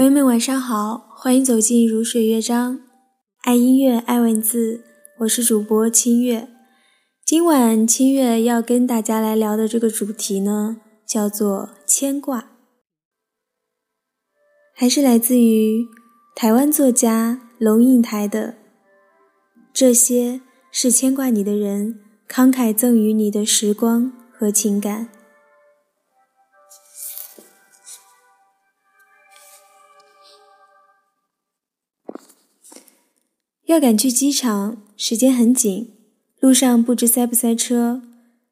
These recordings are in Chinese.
朋友们，晚上好，欢迎走进如水乐章，爱音乐，爱文字，我是主播清月。今晚清月要跟大家来聊的这个主题呢，叫做牵挂，还是来自于台湾作家龙应台的。这些是牵挂你的人慷慨赠予你的时光和情感。要赶去机场，时间很紧，路上不知塞不塞车，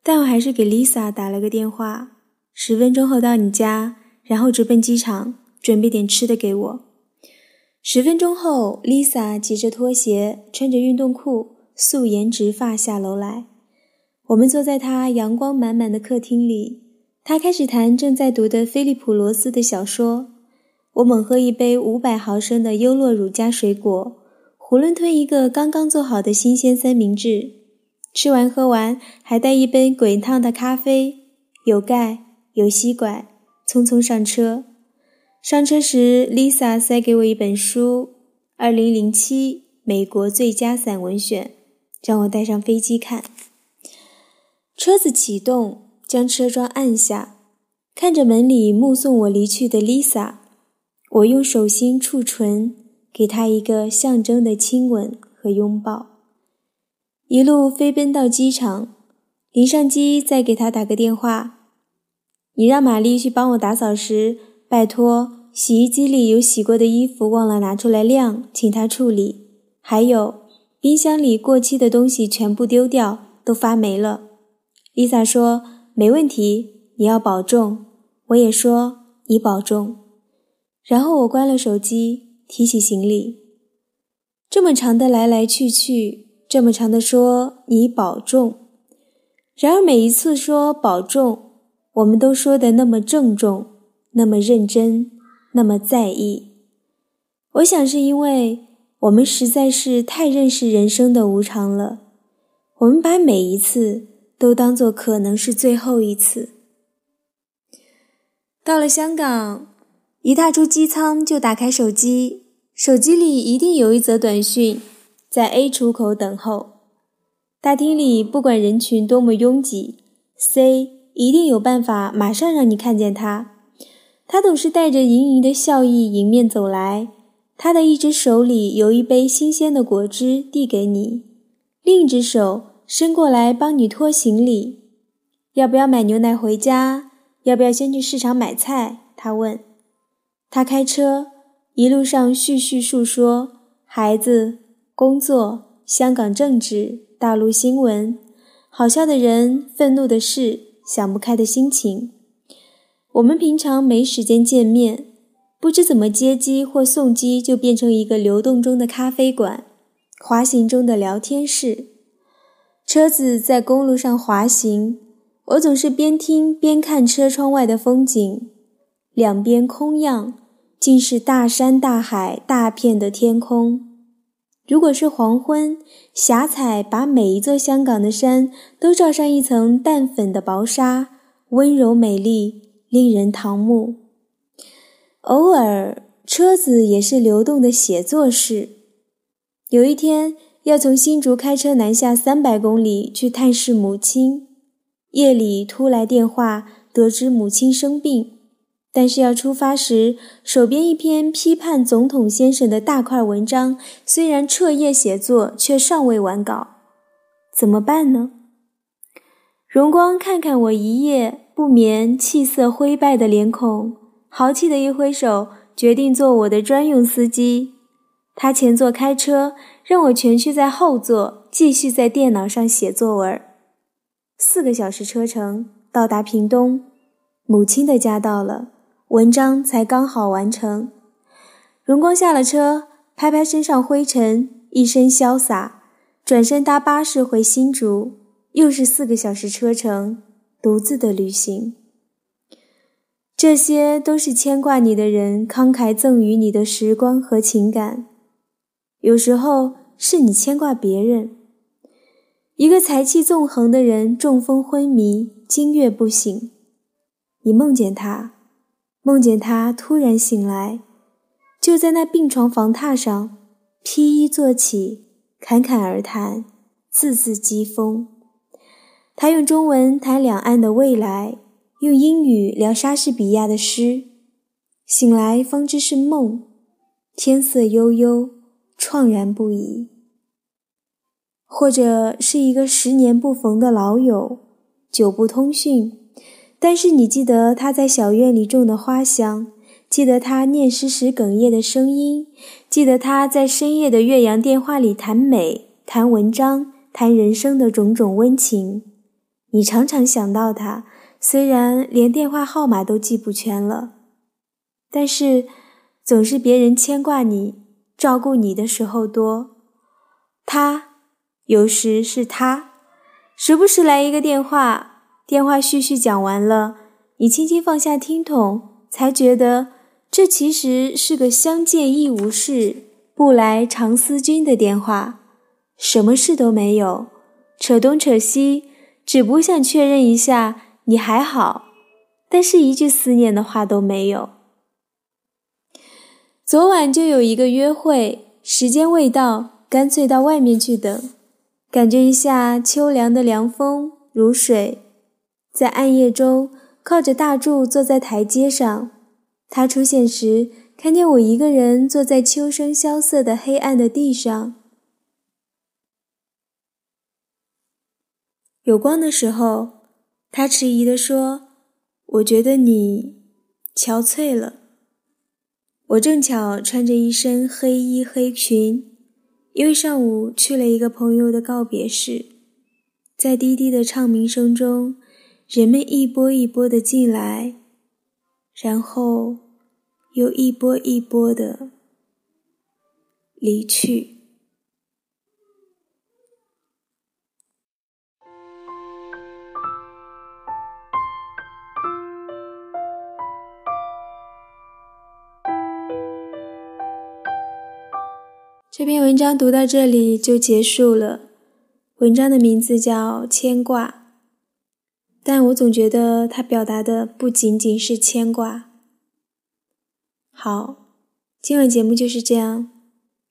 但我还是给 Lisa 打了个电话，十分钟后到你家，然后直奔机场，准备点吃的给我。十分钟后，Lisa 骑着拖鞋，穿着运动裤，素颜直发下楼来。我们坐在她阳光满满的客厅里，她开始谈正在读的菲利普·罗斯的小说。我猛喝一杯五百毫升的优酪乳加水果。囫囵吞一个刚刚做好的新鲜三明治，吃完喝完还带一杯滚烫的咖啡，有盖有吸管，匆匆上车。上车时，Lisa 塞给我一本书，《二零零七美国最佳散文选》，让我带上飞机看。车子启动，将车窗按下，看着门里目送我离去的 Lisa，我用手心触唇。给他一个象征的亲吻和拥抱，一路飞奔到机场。临上机再给他打个电话。你让玛丽去帮我打扫时，拜托洗衣机里有洗过的衣服忘了拿出来晾，请他处理。还有冰箱里过期的东西全部丢掉，都发霉了。丽萨说没问题，你要保重。我也说你保重。然后我关了手机。提起行李，这么长的来来去去，这么长的说你保重。然而每一次说保重，我们都说的那么郑重，那么认真，那么在意。我想是因为我们实在是太认识人生的无常了，我们把每一次都当做可能是最后一次。到了香港。一踏出机舱就打开手机，手机里一定有一则短讯，在 A 出口等候。大厅里不管人群多么拥挤，C 一定有办法马上让你看见他。他总是带着盈盈的笑意迎面走来，他的一只手里有一杯新鲜的果汁递给你，另一只手伸过来帮你拖行李。要不要买牛奶回家？要不要先去市场买菜？他问。他开车，一路上絮絮述说孩子、工作、香港政治、大陆新闻，好笑的人、愤怒的事、想不开的心情。我们平常没时间见面，不知怎么接机或送机，就变成一个流动中的咖啡馆，滑行中的聊天室。车子在公路上滑行，我总是边听边看车窗外的风景。两边空样，竟是大山大海、大片的天空。如果是黄昏，霞彩把每一座香港的山都罩上一层淡粉的薄纱，温柔美丽，令人唐目。偶尔，车子也是流动的写作室。有一天，要从新竹开车南下三百公里去探视母亲，夜里突来电话，得知母亲生病。但是要出发时，手边一篇批判总统先生的大块文章，虽然彻夜写作，却尚未完稿，怎么办呢？荣光看看我一夜不眠、气色灰败的脸孔，豪气的一挥手，决定做我的专用司机。他前座开车，让我蜷曲在后座，继续在电脑上写作文。四个小时车程，到达屏东，母亲的家到了。文章才刚好完成，荣光下了车，拍拍身上灰尘，一身潇洒，转身搭巴士回新竹，又是四个小时车程，独自的旅行。这些都是牵挂你的人慷慨赠予你的时光和情感，有时候是你牵挂别人。一个才气纵横的人中风昏迷，今月不醒，你梦见他。梦见他突然醒来，就在那病床房榻上，披衣坐起，侃侃而谈，字字讥讽。他用中文谈两岸的未来，用英语聊莎士比亚的诗。醒来方知是梦，天色悠悠，怆然不已。或者是一个十年不逢的老友，久不通讯，但是你记得他在小院里种的花香。记得他念诗时哽咽的声音，记得他在深夜的岳阳电话里谈美、谈文章、谈人生的种种温情。你常常想到他，虽然连电话号码都记不全了，但是总是别人牵挂你、照顾你的时候多。他有时是他，时不时来一个电话，电话絮絮讲完了，你轻轻放下听筒，才觉得。这其实是个相见亦无事，不来常思君的电话，什么事都没有，扯东扯西，只不想确认一下你还好，但是一句思念的话都没有。昨晚就有一个约会，时间未到，干脆到外面去等，感觉一下秋凉的凉风如水，在暗夜中靠着大柱坐在台阶上。他出现时，看见我一个人坐在秋声萧瑟的黑暗的地上。有光的时候，他迟疑地说：“我觉得你憔悴了。”我正巧穿着一身黑衣黑裙，因为上午去了一个朋友的告别式，在低低的唱鸣声中，人们一波一波的进来。然后，又一波一波的离去。这篇文章读到这里就结束了。文章的名字叫《牵挂》。但我总觉得他表达的不仅仅是牵挂。好，今晚节目就是这样，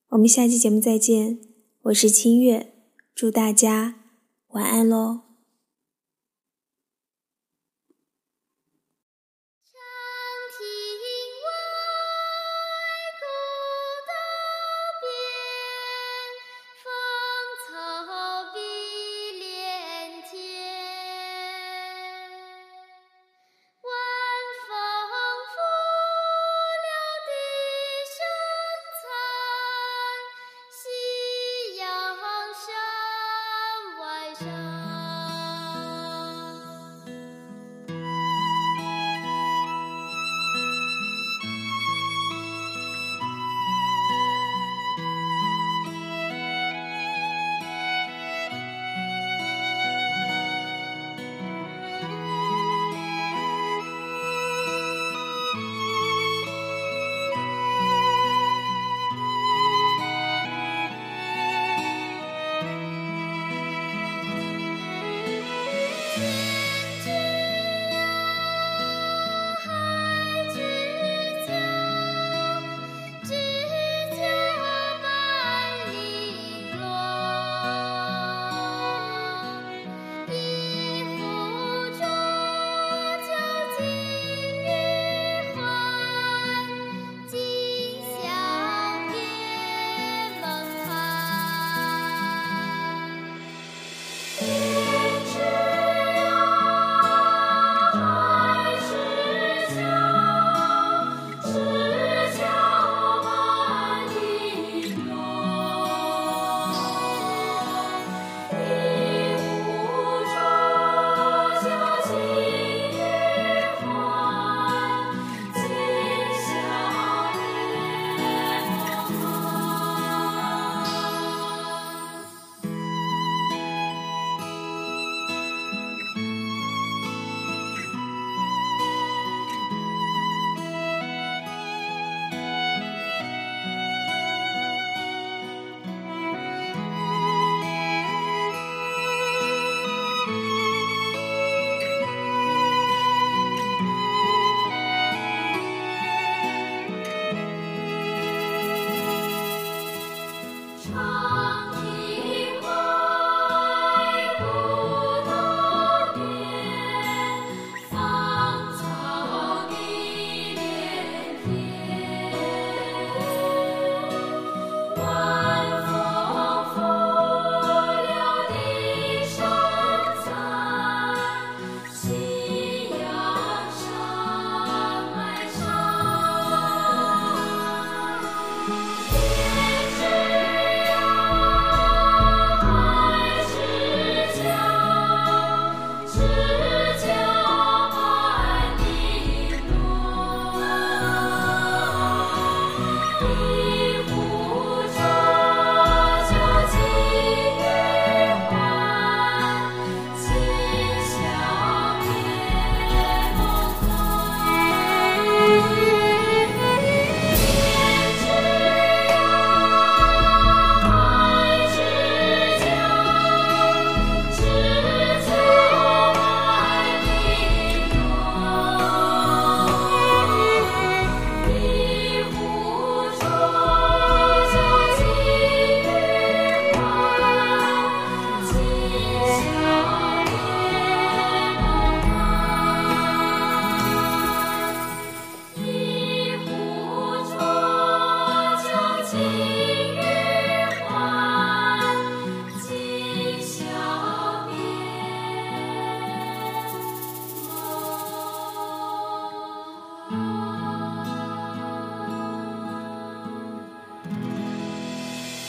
我们下期节目再见。我是清月，祝大家晚安喽。